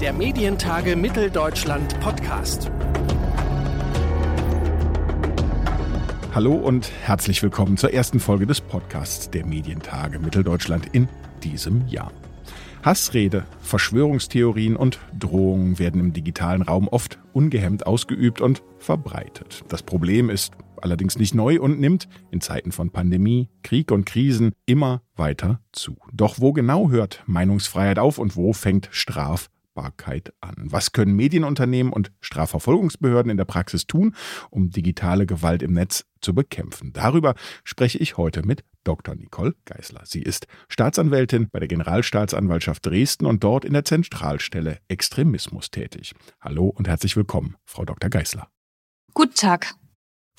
Der Medientage Mitteldeutschland Podcast. Hallo und herzlich willkommen zur ersten Folge des Podcasts der Medientage Mitteldeutschland in diesem Jahr. Hassrede, Verschwörungstheorien und Drohungen werden im digitalen Raum oft ungehemmt ausgeübt und verbreitet. Das Problem ist allerdings nicht neu und nimmt in Zeiten von Pandemie, Krieg und Krisen immer weiter zu. Doch wo genau hört Meinungsfreiheit auf und wo fängt Straf Strafbarkeit an. Was können Medienunternehmen und Strafverfolgungsbehörden in der Praxis tun, um digitale Gewalt im Netz zu bekämpfen? Darüber spreche ich heute mit Dr. Nicole Geisler. Sie ist Staatsanwältin bei der Generalstaatsanwaltschaft Dresden und dort in der Zentralstelle Extremismus tätig. Hallo und herzlich willkommen, Frau Dr. Geisler. Guten Tag.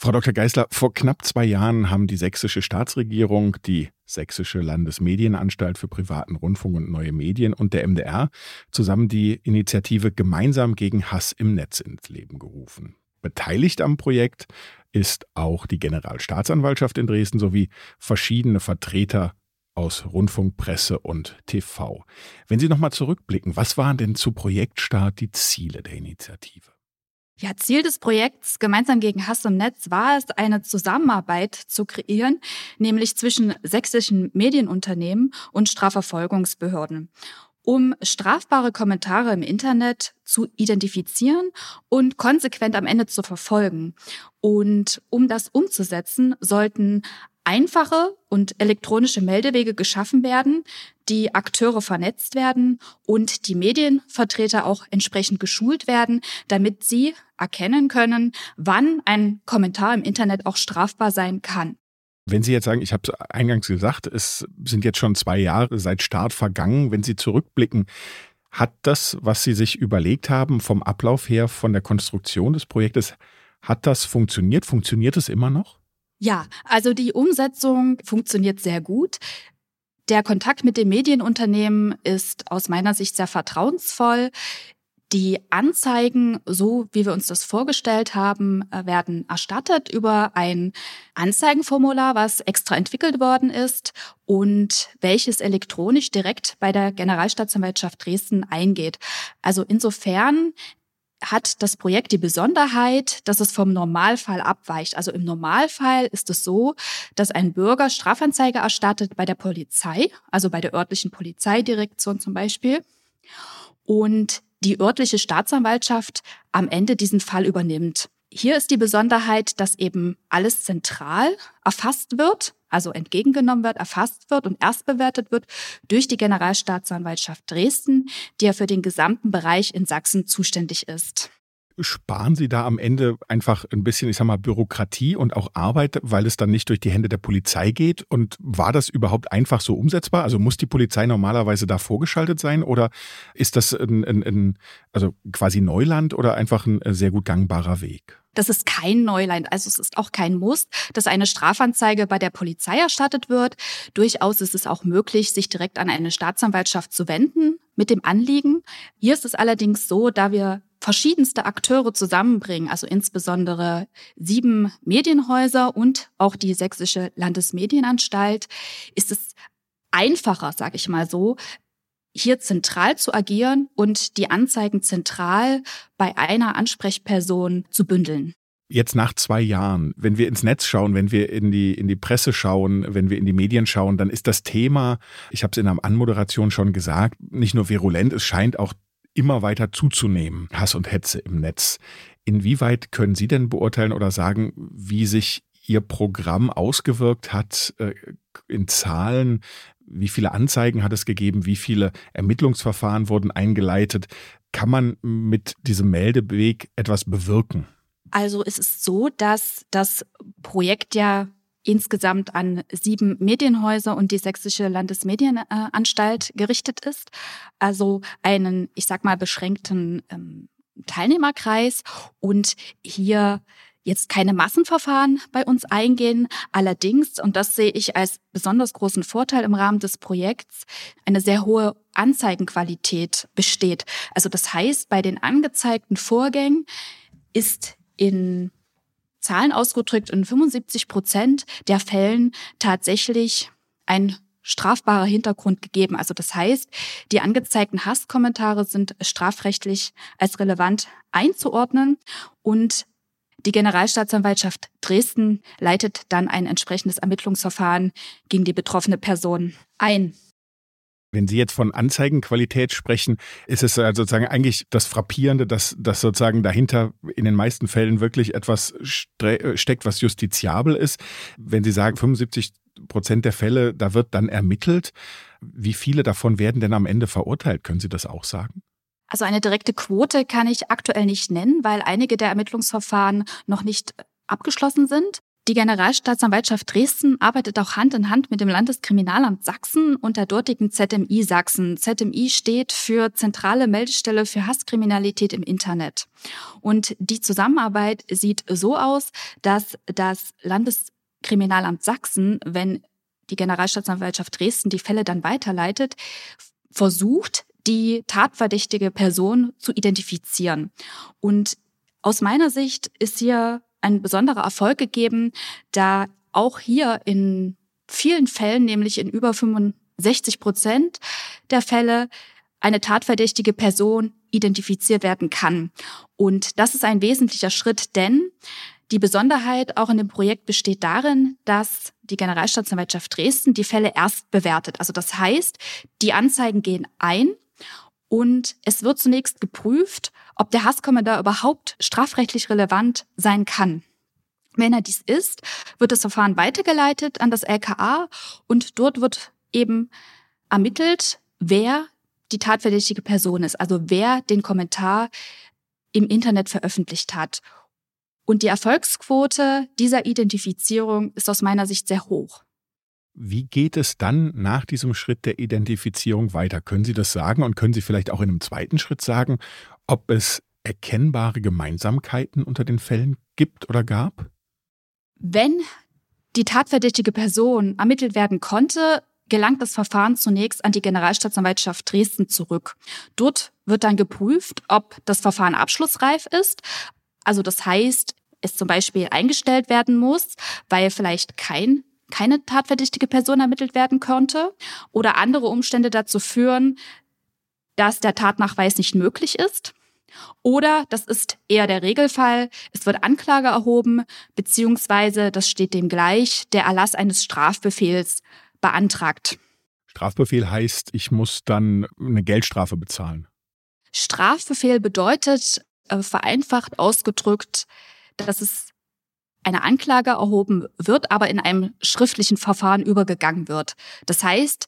Frau Dr. Geisler, vor knapp zwei Jahren haben die sächsische Staatsregierung, die Sächsische Landesmedienanstalt für privaten Rundfunk und neue Medien und der MDR zusammen die Initiative Gemeinsam gegen Hass im Netz ins Leben gerufen. Beteiligt am Projekt ist auch die Generalstaatsanwaltschaft in Dresden sowie verschiedene Vertreter aus Rundfunk, Presse und TV. Wenn Sie nochmal zurückblicken, was waren denn zu Projektstart die Ziele der Initiative? Ja, Ziel des Projekts Gemeinsam gegen Hass im Netz war es, eine Zusammenarbeit zu kreieren, nämlich zwischen sächsischen Medienunternehmen und Strafverfolgungsbehörden, um strafbare Kommentare im Internet zu identifizieren und konsequent am Ende zu verfolgen. Und um das umzusetzen, sollten einfache und elektronische Meldewege geschaffen werden, die Akteure vernetzt werden und die Medienvertreter auch entsprechend geschult werden, damit sie erkennen können, wann ein Kommentar im Internet auch strafbar sein kann. Wenn Sie jetzt sagen, ich habe es eingangs gesagt, es sind jetzt schon zwei Jahre seit Start vergangen, wenn Sie zurückblicken, hat das, was Sie sich überlegt haben, vom Ablauf her, von der Konstruktion des Projektes, hat das funktioniert? Funktioniert es immer noch? Ja, also die Umsetzung funktioniert sehr gut. Der Kontakt mit dem Medienunternehmen ist aus meiner Sicht sehr vertrauensvoll. Die Anzeigen, so wie wir uns das vorgestellt haben, äh, werden erstattet über ein Anzeigenformular, was extra entwickelt worden ist und welches elektronisch direkt bei der Generalstaatsanwaltschaft Dresden eingeht. Also insofern hat das Projekt die Besonderheit, dass es vom Normalfall abweicht. Also im Normalfall ist es so, dass ein Bürger Strafanzeige erstattet bei der Polizei, also bei der örtlichen Polizeidirektion zum Beispiel, und die örtliche Staatsanwaltschaft am Ende diesen Fall übernimmt. Hier ist die Besonderheit, dass eben alles zentral erfasst wird, also entgegengenommen wird, erfasst wird und erst bewertet wird durch die Generalstaatsanwaltschaft Dresden, die ja für den gesamten Bereich in Sachsen zuständig ist sparen Sie da am Ende einfach ein bisschen, ich sag mal, Bürokratie und auch Arbeit, weil es dann nicht durch die Hände der Polizei geht? Und war das überhaupt einfach so umsetzbar? Also muss die Polizei normalerweise da vorgeschaltet sein oder ist das ein, ein, ein also quasi Neuland oder einfach ein sehr gut gangbarer Weg? Das ist kein Neuland, also es ist auch kein Muss, dass eine Strafanzeige bei der Polizei erstattet wird. Durchaus ist es auch möglich, sich direkt an eine Staatsanwaltschaft zu wenden mit dem Anliegen. Hier ist es allerdings so, da wir verschiedenste Akteure zusammenbringen, also insbesondere sieben Medienhäuser und auch die Sächsische Landesmedienanstalt, ist es einfacher, sage ich mal so, hier zentral zu agieren und die Anzeigen zentral bei einer Ansprechperson zu bündeln. Jetzt nach zwei Jahren, wenn wir ins Netz schauen, wenn wir in die, in die Presse schauen, wenn wir in die Medien schauen, dann ist das Thema, ich habe es in der Anmoderation schon gesagt, nicht nur virulent, es scheint auch immer weiter zuzunehmen, Hass und Hetze im Netz. Inwieweit können Sie denn beurteilen oder sagen, wie sich Ihr Programm ausgewirkt hat äh, in Zahlen? Wie viele Anzeigen hat es gegeben? Wie viele Ermittlungsverfahren wurden eingeleitet? Kann man mit diesem Meldeweg etwas bewirken? Also es ist so, dass das Projekt ja insgesamt an sieben Medienhäuser und die Sächsische Landesmedienanstalt gerichtet ist. Also einen, ich sag mal, beschränkten ähm, Teilnehmerkreis und hier jetzt keine Massenverfahren bei uns eingehen. Allerdings, und das sehe ich als besonders großen Vorteil im Rahmen des Projekts, eine sehr hohe Anzeigenqualität besteht. Also das heißt, bei den angezeigten Vorgängen ist in Zahlen ausgedrückt, in 75 Prozent der Fällen tatsächlich ein strafbarer Hintergrund gegeben. Also das heißt, die angezeigten Hasskommentare sind strafrechtlich als relevant einzuordnen und die Generalstaatsanwaltschaft Dresden leitet dann ein entsprechendes Ermittlungsverfahren gegen die betroffene Person ein. Wenn Sie jetzt von Anzeigenqualität sprechen, ist es sozusagen eigentlich das Frappierende, dass, dass sozusagen dahinter in den meisten Fällen wirklich etwas steckt, was justiziabel ist. Wenn Sie sagen, 75 Prozent der Fälle, da wird dann ermittelt. Wie viele davon werden denn am Ende verurteilt? Können Sie das auch sagen? Also eine direkte Quote kann ich aktuell nicht nennen, weil einige der Ermittlungsverfahren noch nicht abgeschlossen sind. Die Generalstaatsanwaltschaft Dresden arbeitet auch Hand in Hand mit dem Landeskriminalamt Sachsen und der dortigen ZMI Sachsen. ZMI steht für Zentrale Meldestelle für Hasskriminalität im Internet. Und die Zusammenarbeit sieht so aus, dass das Landeskriminalamt Sachsen, wenn die Generalstaatsanwaltschaft Dresden die Fälle dann weiterleitet, versucht, die tatverdächtige Person zu identifizieren. Und aus meiner Sicht ist hier ein besonderer Erfolg gegeben, da auch hier in vielen Fällen, nämlich in über 65 Prozent der Fälle, eine tatverdächtige Person identifiziert werden kann. Und das ist ein wesentlicher Schritt, denn die Besonderheit auch in dem Projekt besteht darin, dass die Generalstaatsanwaltschaft Dresden die Fälle erst bewertet. Also das heißt, die Anzeigen gehen ein und es wird zunächst geprüft, ob der Hasskommentar überhaupt strafrechtlich relevant sein kann. Wenn er dies ist, wird das Verfahren weitergeleitet an das LKA und dort wird eben ermittelt, wer die tatverdächtige Person ist, also wer den Kommentar im Internet veröffentlicht hat. Und die Erfolgsquote dieser Identifizierung ist aus meiner Sicht sehr hoch. Wie geht es dann nach diesem Schritt der Identifizierung weiter? Können Sie das sagen und können Sie vielleicht auch in einem zweiten Schritt sagen, ob es erkennbare Gemeinsamkeiten unter den Fällen gibt oder gab? Wenn die tatverdächtige Person ermittelt werden konnte, gelangt das Verfahren zunächst an die Generalstaatsanwaltschaft Dresden zurück. Dort wird dann geprüft, ob das Verfahren abschlussreif ist. Also das heißt, es zum Beispiel eingestellt werden muss, weil vielleicht kein keine tatverdächtige Person ermittelt werden konnte oder andere Umstände dazu führen, dass der Tatnachweis nicht möglich ist. Oder, das ist eher der Regelfall, es wird Anklage erhoben, beziehungsweise, das steht dem gleich, der Erlass eines Strafbefehls beantragt. Strafbefehl heißt, ich muss dann eine Geldstrafe bezahlen. Strafbefehl bedeutet, äh, vereinfacht ausgedrückt, dass es eine Anklage erhoben wird, aber in einem schriftlichen Verfahren übergegangen wird. Das heißt,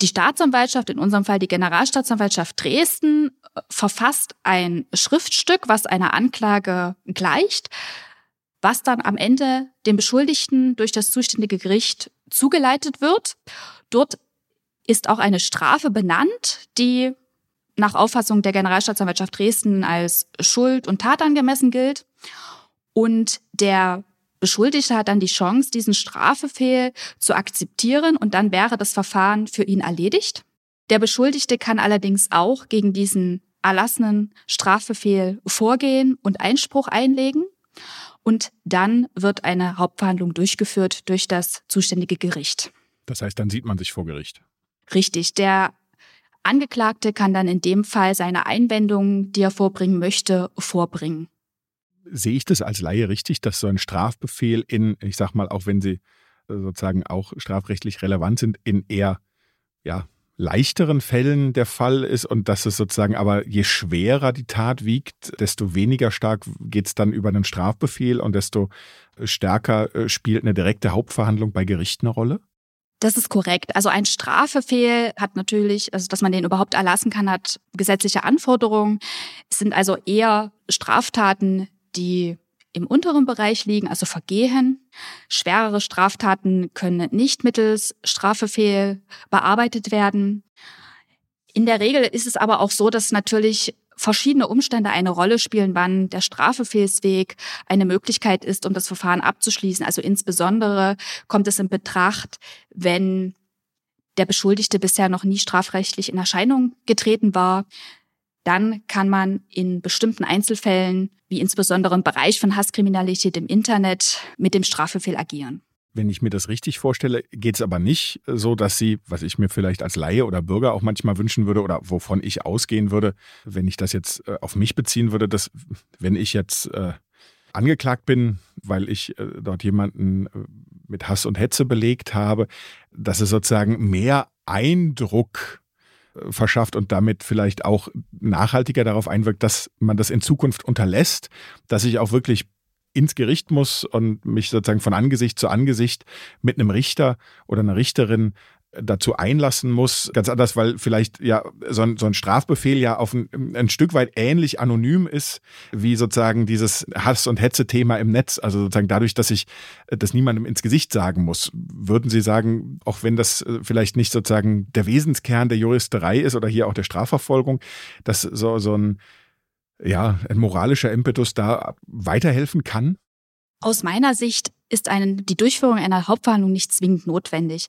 die Staatsanwaltschaft, in unserem Fall die Generalstaatsanwaltschaft Dresden, verfasst ein Schriftstück, was einer Anklage gleicht, was dann am Ende dem Beschuldigten durch das zuständige Gericht zugeleitet wird. Dort ist auch eine Strafe benannt, die nach Auffassung der Generalstaatsanwaltschaft Dresden als Schuld und Tat angemessen gilt. Und der Beschuldigte hat dann die Chance, diesen Strafbefehl zu akzeptieren und dann wäre das Verfahren für ihn erledigt. Der Beschuldigte kann allerdings auch gegen diesen erlassenen Strafbefehl vorgehen und Einspruch einlegen. Und dann wird eine Hauptverhandlung durchgeführt durch das zuständige Gericht. Das heißt, dann sieht man sich vor Gericht. Richtig. Der Angeklagte kann dann in dem Fall seine Einwendungen, die er vorbringen möchte, vorbringen sehe ich das als Laie richtig, dass so ein Strafbefehl in, ich sag mal, auch wenn sie äh, sozusagen auch strafrechtlich relevant sind, in eher ja, leichteren Fällen der Fall ist und dass es sozusagen aber je schwerer die Tat wiegt, desto weniger stark geht es dann über einen Strafbefehl und desto stärker äh, spielt eine direkte Hauptverhandlung bei Gericht eine Rolle? Das ist korrekt. Also ein Strafbefehl hat natürlich, also dass man den überhaupt erlassen kann, hat gesetzliche Anforderungen. Es sind also eher Straftaten, die im unteren Bereich liegen, also Vergehen. Schwerere Straftaten können nicht mittels Strafbefehl bearbeitet werden. In der Regel ist es aber auch so, dass natürlich verschiedene Umstände eine Rolle spielen, wann der Strafbefehlsweg eine Möglichkeit ist, um das Verfahren abzuschließen. Also insbesondere kommt es in Betracht, wenn der Beschuldigte bisher noch nie strafrechtlich in Erscheinung getreten war, dann kann man in bestimmten Einzelfällen, wie insbesondere im Bereich von Hasskriminalität im Internet, mit dem Strafbefehl agieren. Wenn ich mir das richtig vorstelle, geht es aber nicht so, dass Sie, was ich mir vielleicht als Laie oder Bürger auch manchmal wünschen würde oder wovon ich ausgehen würde, wenn ich das jetzt äh, auf mich beziehen würde, dass wenn ich jetzt äh, angeklagt bin, weil ich äh, dort jemanden mit Hass und Hetze belegt habe, dass es sozusagen mehr Eindruck verschafft und damit vielleicht auch nachhaltiger darauf einwirkt, dass man das in Zukunft unterlässt, dass ich auch wirklich ins Gericht muss und mich sozusagen von Angesicht zu Angesicht mit einem Richter oder einer Richterin dazu einlassen muss. Ganz anders, weil vielleicht ja so ein, so ein Strafbefehl ja auf ein, ein, Stück weit ähnlich anonym ist, wie sozusagen dieses Hass- und Hetze-Thema im Netz. Also sozusagen dadurch, dass ich das niemandem ins Gesicht sagen muss. Würden Sie sagen, auch wenn das äh, vielleicht nicht sozusagen der Wesenskern der Juristerei ist oder hier auch der Strafverfolgung, dass so, so ein ja, ein moralischer Impetus da weiterhelfen kann? Aus meiner Sicht ist eine, die Durchführung einer Hauptverhandlung nicht zwingend notwendig.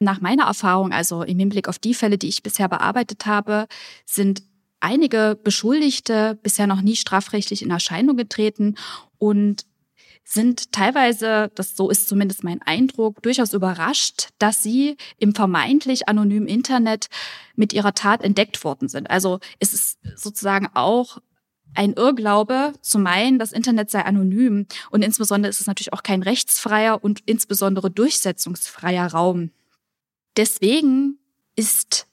Nach meiner Erfahrung, also im Hinblick auf die Fälle, die ich bisher bearbeitet habe, sind einige Beschuldigte bisher noch nie strafrechtlich in Erscheinung getreten und sind teilweise, das so ist zumindest mein Eindruck, durchaus überrascht, dass sie im vermeintlich anonymen Internet mit ihrer Tat entdeckt worden sind. Also es ist sozusagen auch ein Irrglaube zu meinen, das Internet sei anonym. Und insbesondere ist es natürlich auch kein rechtsfreier und insbesondere durchsetzungsfreier Raum. Deswegen ist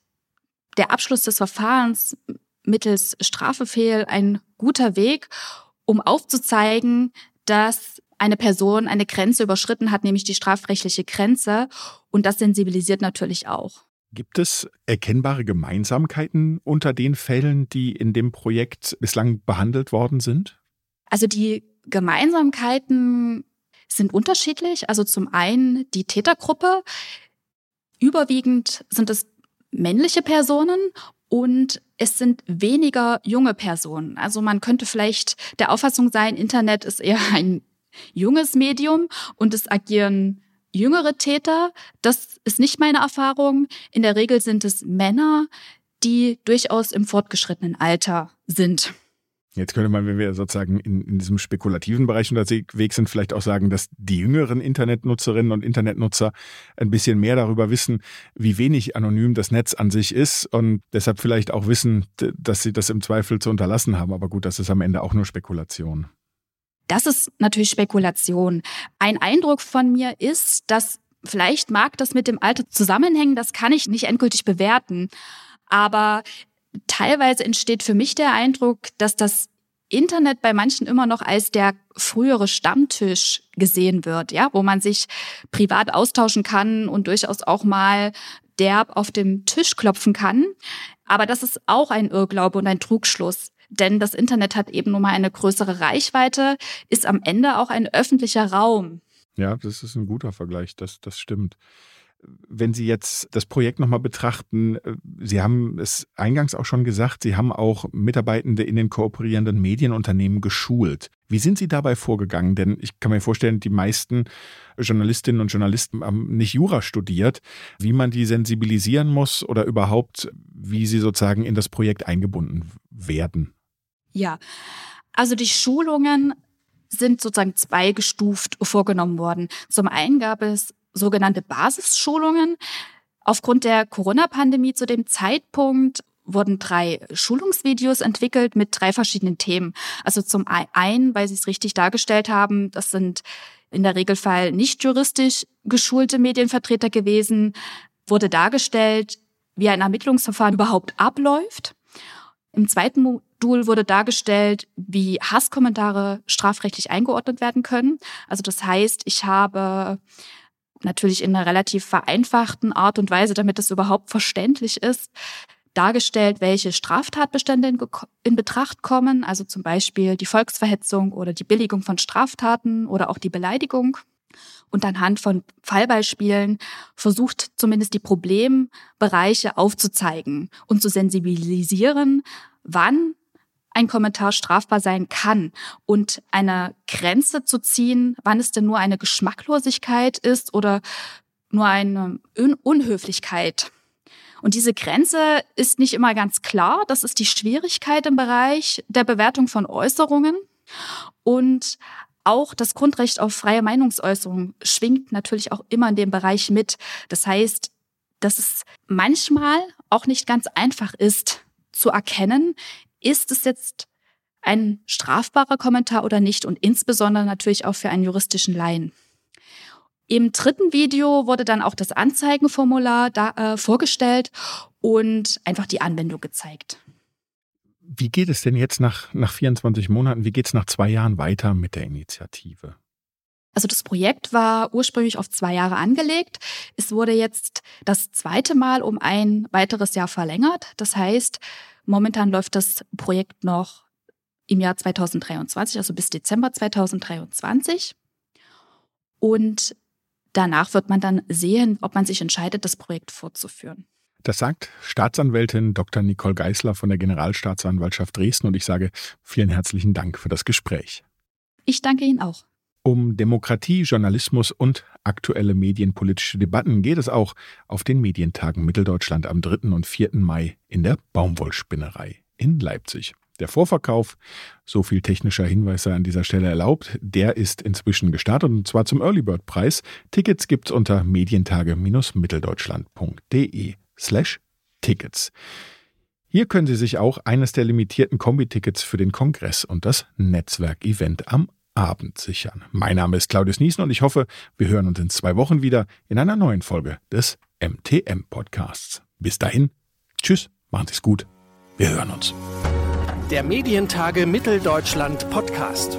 der Abschluss des Verfahrens mittels Strafbefehl ein guter Weg, um aufzuzeigen, dass eine Person eine Grenze überschritten hat, nämlich die strafrechtliche Grenze. Und das sensibilisiert natürlich auch. Gibt es erkennbare Gemeinsamkeiten unter den Fällen, die in dem Projekt bislang behandelt worden sind? Also die Gemeinsamkeiten sind unterschiedlich. Also zum einen die Tätergruppe. Überwiegend sind es männliche Personen und es sind weniger junge Personen. Also man könnte vielleicht der Auffassung sein, Internet ist eher ein junges Medium und es agieren jüngere Täter. Das ist nicht meine Erfahrung. In der Regel sind es Männer, die durchaus im fortgeschrittenen Alter sind. Jetzt könnte man, wenn wir sozusagen in, in, diesem spekulativen Bereich unterwegs sind, vielleicht auch sagen, dass die jüngeren Internetnutzerinnen und Internetnutzer ein bisschen mehr darüber wissen, wie wenig anonym das Netz an sich ist und deshalb vielleicht auch wissen, dass sie das im Zweifel zu unterlassen haben. Aber gut, das ist am Ende auch nur Spekulation. Das ist natürlich Spekulation. Ein Eindruck von mir ist, dass vielleicht mag das mit dem Alter zusammenhängen, das kann ich nicht endgültig bewerten. Aber teilweise entsteht für mich der Eindruck, dass das Internet bei manchen immer noch als der frühere Stammtisch gesehen wird, ja, wo man sich privat austauschen kann und durchaus auch mal derb auf dem Tisch klopfen kann. Aber das ist auch ein Irrglaube und ein Trugschluss denn das Internet hat eben nun mal eine größere Reichweite, ist am Ende auch ein öffentlicher Raum. Ja, das ist ein guter Vergleich, das, das stimmt. Wenn Sie jetzt das Projekt nochmal betrachten, äh, Sie haben es eingangs auch schon gesagt, Sie haben auch Mitarbeitende in den kooperierenden Medienunternehmen geschult. Wie sind Sie dabei vorgegangen? Denn ich kann mir vorstellen, die meisten Journalistinnen und Journalisten haben nicht Jura studiert, wie man die sensibilisieren muss oder überhaupt, wie sie sozusagen in das Projekt eingebunden werden. Ja, also die Schulungen sind sozusagen zweigestuft vorgenommen worden. Zum einen gab es sogenannte Basisschulungen. Aufgrund der Corona-Pandemie zu dem Zeitpunkt wurden drei Schulungsvideos entwickelt mit drei verschiedenen Themen. Also zum einen, weil Sie es richtig dargestellt haben, das sind in der Regelfall nicht juristisch geschulte Medienvertreter gewesen, wurde dargestellt, wie ein Ermittlungsverfahren überhaupt abläuft. Im zweiten Modul wurde dargestellt, wie Hasskommentare strafrechtlich eingeordnet werden können. Also das heißt, ich habe natürlich in einer relativ vereinfachten Art und Weise, damit es überhaupt verständlich ist, dargestellt, welche Straftatbestände in, in, Betracht kommen, also zum Beispiel die Volksverhetzung oder die Billigung von Straftaten oder auch die Beleidigung. Und anhand von Fallbeispielen versucht zumindest die Problembereiche aufzuzeigen und zu sensibilisieren, wann ein Kommentar strafbar sein kann und eine Grenze zu ziehen, wann es denn nur eine Geschmacklosigkeit ist oder nur eine Un Unhöflichkeit. Und diese Grenze ist nicht immer ganz klar. Das ist die Schwierigkeit im Bereich der Bewertung von Äußerungen. Und Auch das Grundrecht auf freie Meinungsäußerung schwingt natürlich auch immer in dem Bereich mit. Das heißt, dass es manchmal auch nicht ganz einfach ist zu erkennen, ist es jetzt ein strafbarer Kommentar oder nicht und insbesondere natürlich auch für einen juristischen Laien. Im dritten Video wurde dann auch das Anzeigenformular da, äh, vorgestellt und einfach die Anwendung gezeigt. Wie geht es denn jetzt nach, nach 24 Monaten, wie geht es nach zwei Jahren weiter mit der Initiative? Also das Projekt war ursprünglich auf zwei Jahre angelegt. Es wurde jetzt das zweite Mal um ein weiteres Jahr verlängert. Das heißt, momentan läuft das Projekt noch im Jahr 2023, also bis Dezember 2023. Und danach wird man dann sehen, ob man sich entscheidet, das Projekt fortzuführen. Das sagt Staatsanwältin Dr. Nicole Geisler von der Generalstaatsanwaltschaft Dresden und ich sage vielen herzlichen Dank für das Gespräch. Ich danke Ihnen auch. Um Demokratie, Journalismus und aktuelle medienpolitische Debatten geht es auch auf den Medientagen Mitteldeutschland am 3. und 4. Mai in der Baumwollspinnerei in Leipzig. Der Vorverkauf, so viel technischer Hinweis sei an dieser Stelle erlaubt, der ist inzwischen gestartet und zwar zum Early Bird Preis. Tickets gibt's unter medientage-mitteldeutschland.de slash Tickets. Hier können Sie sich auch eines der limitierten Kombi-Tickets für den Kongress und das Netzwerk-Event am Abend sichern. Mein Name ist Claudius Niesen und ich hoffe, wir hören uns in zwei Wochen wieder in einer neuen Folge des MTM-Podcasts. Bis dahin, tschüss, machen Sie es gut, wir hören uns. Der Medientage Mitteldeutschland Podcast.